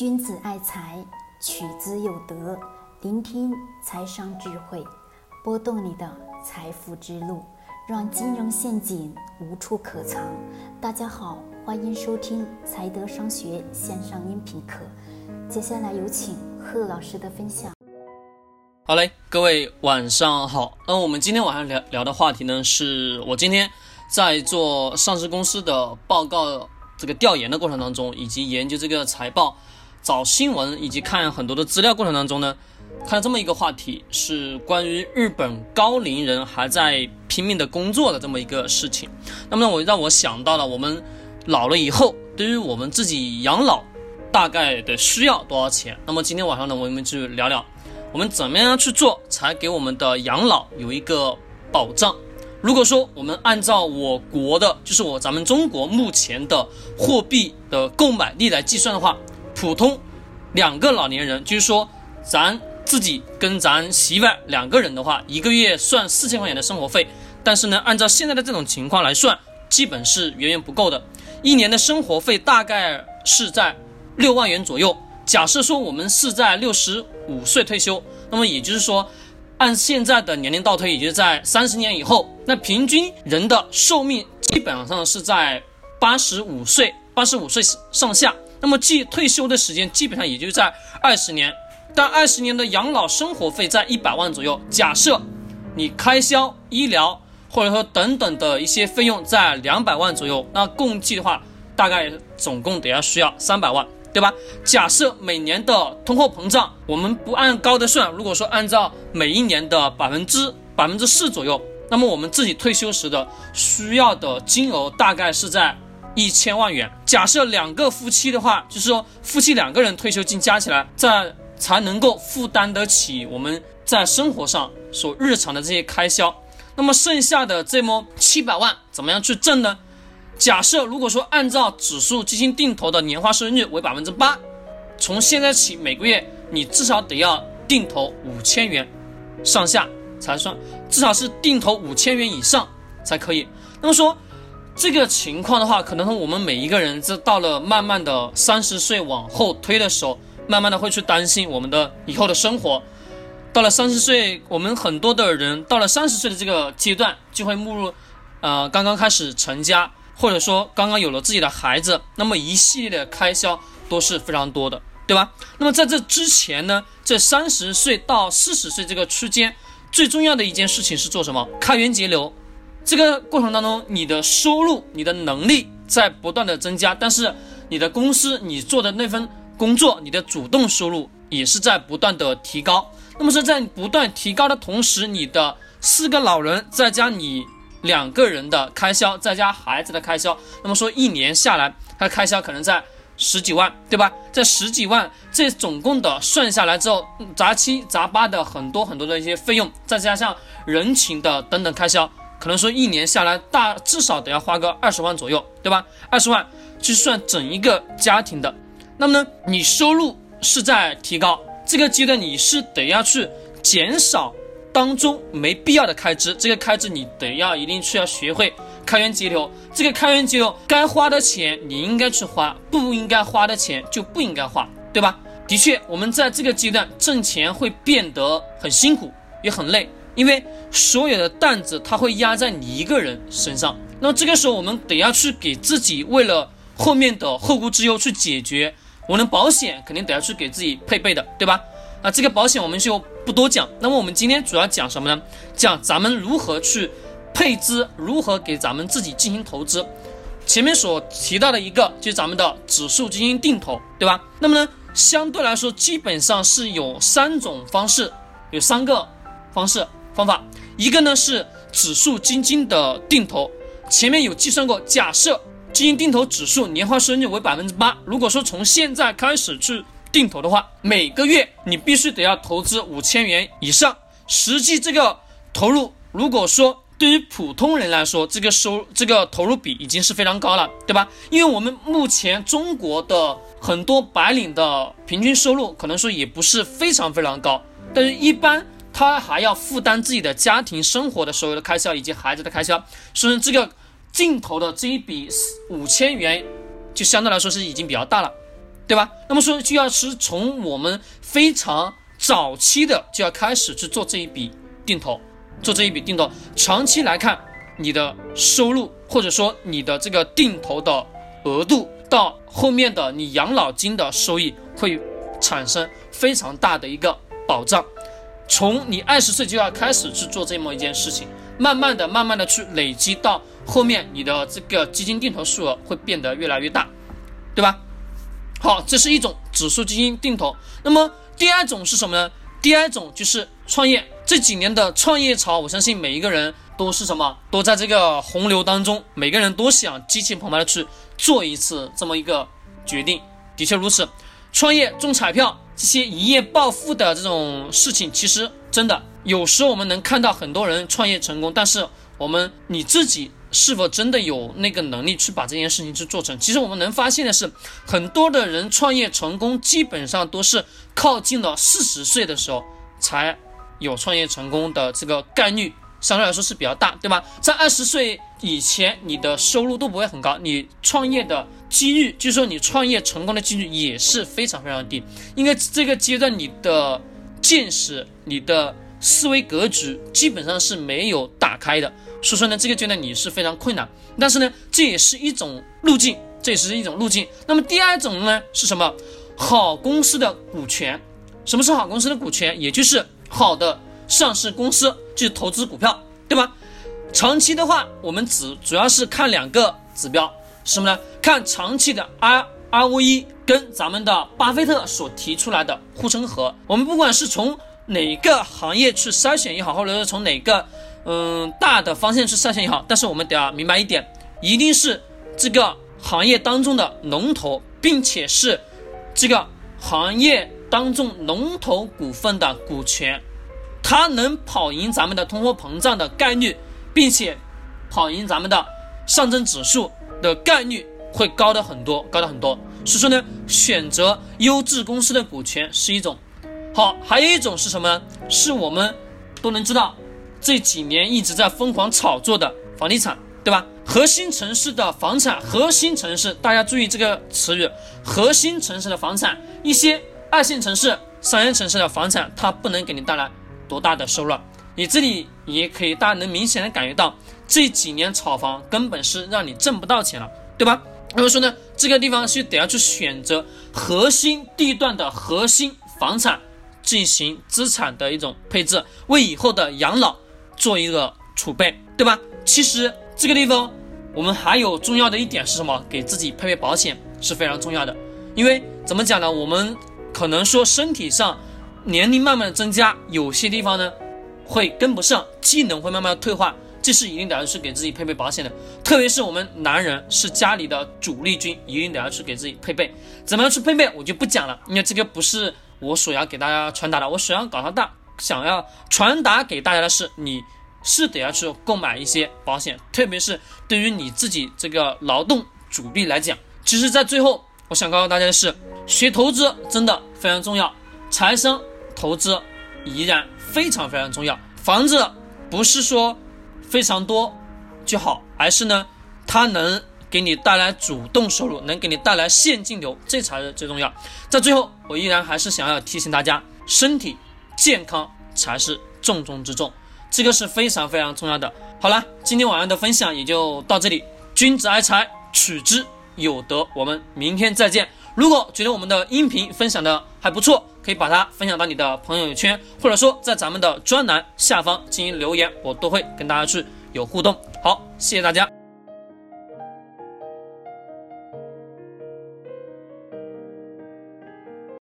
君子爱财，取之有德。聆听财商智慧，拨动你的财富之路，让金融陷阱无处可藏。大家好，欢迎收听财德商学线上音频课。接下来有请贺老师的分享。好嘞，各位晚上好。那我们今天晚上聊聊的话题呢，是我今天在做上市公司的报告这个调研的过程当中，以及研究这个财报。找新闻以及看很多的资料过程当中呢，看到这么一个话题，是关于日本高龄人还在拼命的工作的这么一个事情。那么呢，我让我想到了我们老了以后，对于我们自己养老大概的需要多少钱。那么今天晚上呢，我们就聊聊我们怎么样去做，才给我们的养老有一个保障。如果说我们按照我国的，就是我咱们中国目前的货币的购买力来计算的话。普通两个老年人，就是说咱自己跟咱媳妇两个人的话，一个月算四千块钱的生活费。但是呢，按照现在的这种情况来算，基本是远远不够的。一年的生活费大概是在六万元左右。假设说我们是在六十五岁退休，那么也就是说，按现在的年龄倒推，也就是在三十年以后，那平均人的寿命基本上是在八十五岁，八十五岁上下。那么，即退休的时间基本上也就在二十年，但二十年的养老生活费在一百万左右。假设你开销、医疗或者说等等的一些费用在两百万左右，那共计的话，大概总共得要需要三百万，对吧？假设每年的通货膨胀，我们不按高的算，如果说按照每一年的百分之百分之四左右，那么我们自己退休时的需要的金额大概是在。一千万元，假设两个夫妻的话，就是说夫妻两个人退休金加起来，在才能够负担得起我们在生活上所日常的这些开销。那么剩下的这么七百万，怎么样去挣呢？假设如果说按照指数基金定投的年化收益率为百分之八，从现在起每个月你至少得要定投五千元上下才算，至少是定投五千元以上才可以。那么说。这个情况的话，可能我们每一个人这到了慢慢的三十岁往后推的时候，慢慢的会去担心我们的以后的生活。到了三十岁，我们很多的人到了三十岁的这个阶段，就会步入，呃，刚刚开始成家，或者说刚刚有了自己的孩子，那么一系列的开销都是非常多的，对吧？那么在这之前呢，这三十岁到四十岁这个区间，最重要的一件事情是做什么？开源节流。这个过程当中，你的收入、你的能力在不断的增加，但是你的公司、你做的那份工作、你的主动收入也是在不断的提高。那么是在不断提高的同时，你的四个老人再加你两个人的开销，再加孩子的开销，那么说一年下来，他开销可能在十几万，对吧？这十几万，这总共的算下来之后，杂七杂八的很多很多的一些费用，再加上人情的等等开销。可能说一年下来大至少得要花个二十万左右，对吧？二十万去算整一个家庭的，那么呢，你收入是在提高，这个阶段你是得要去减少当中没必要的开支，这个开支你得要一定去要学会开源节流，这个开源节流该花的钱你应该去花，不应该花的钱就不应该花，对吧？的确，我们在这个阶段挣钱会变得很辛苦，也很累。因为所有的担子它会压在你一个人身上，那么这个时候我们得要去给自己为了后面的后顾之忧去解决，我们保险肯定得要去给自己配备的，对吧？啊，这个保险我们就不多讲。那么我们今天主要讲什么呢？讲咱们如何去配资，如何给咱们自己进行投资。前面所提到的一个就是咱们的指数基金定投，对吧？那么呢，相对来说基本上是有三种方式，有三个方式。方法一个呢是指数基金的定投，前面有计算过，假设基金定投指数年化收益率为百分之八，如果说从现在开始去定投的话，每个月你必须得要投资五千元以上。实际这个投入，如果说对于普通人来说，这个收这个投入比已经是非常高了，对吧？因为我们目前中国的很多白领的平均收入可能说也不是非常非常高，但是一般。他还要负担自己的家庭生活的所有的开销以及孩子的开销，所以这个定投的这一笔五千元就相对来说是已经比较大了，对吧？那么说就要是从我们非常早期的就要开始去做这一笔定投，做这一笔定投，长期来看，你的收入或者说你的这个定投的额度，到后面的你养老金的收益会产生非常大的一个保障。从你二十岁就要开始去做这么一件事情，慢慢的、慢慢的去累积到后面，你的这个基金定投数额会变得越来越大，对吧？好，这是一种指数基金定投。那么第二种是什么呢？第二种就是创业。这几年的创业潮，我相信每一个人都是什么，都在这个洪流当中，每个人都想激情澎湃的去做一次这么一个决定。的确如此，创业中彩票这些一夜暴富的这种事情，其实真的有时候我们能看到很多人创业成功，但是我们你自己。是否真的有那个能力去把这件事情去做成？其实我们能发现的是，很多的人创业成功，基本上都是靠近了四十岁的时候才有创业成功的这个概率，相对来说是比较大，对吧？在二十岁以前，你的收入都不会很高，你创业的几率，就是说你创业成功的几率也是非常非常低。因为这个阶段你的见识、你的思维格局基本上是没有打开的。所以说呢，这个阶段你是非常困难，但是呢，这也是一种路径，这也是一种路径。那么第二种呢是什么？好公司的股权。什么是好公司的股权？也就是好的上市公司，就是投资股票，对吧？长期的话，我们只主要是看两个指标，什么呢？看长期的 R ROE 跟咱们的巴菲特所提出来的护城河。我们不管是从哪个行业去筛选也好，或者是从哪个。嗯，大的方向去筛选也好，但是我们得要明白一点，一定是这个行业当中的龙头，并且是这个行业当中龙头股份的股权，它能跑赢咱们的通货膨胀的概率，并且跑赢咱们的上证指数的概率会高的很多，高的很多。所以说呢，选择优质公司的股权是一种好，还有一种是什么呢？是我们都能知道。这几年一直在疯狂炒作的房地产，对吧？核心城市的房产，核心城市，大家注意这个词语，核心城市的房产，一些二线城市、三线城市的房产，它不能给你带来多大的收入。你这里也可以，大家能明显的感觉到，这几年炒房根本是让你挣不到钱了，对吧？那么说呢，这个地方是得要去选择核心地段的核心房产进行资产的一种配置，为以后的养老。做一个储备，对吧？其实这个地方我们还有重要的一点是什么？给自己配备保险是非常重要的。因为怎么讲呢？我们可能说身体上年龄慢慢的增加，有些地方呢会跟不上，技能会慢慢的退化，这是一定得要去给自己配备保险的。特别是我们男人是家里的主力军，一定得要去给自己配备。怎么样去配备，我就不讲了，因为这个不是我所要给大家传达的。我所要搞它大。想要传达给大家的是，你是得要去购买一些保险，特别是对于你自己这个劳动主力来讲。其实，在最后，我想告诉大家的是，学投资真的非常重要，财商投资依然非常非常重要。房子不是说非常多就好，而是呢，它能给你带来主动收入，能给你带来现金流，这才是最重要。在最后，我依然还是想要提醒大家，身体。健康才是重中之重，这个是非常非常重要的。好了，今天晚上的分享也就到这里。君子爱财，取之有德。我们明天再见。如果觉得我们的音频分享的还不错，可以把它分享到你的朋友圈，或者说在咱们的专栏下方进行留言，我都会跟大家去有互动。好，谢谢大家。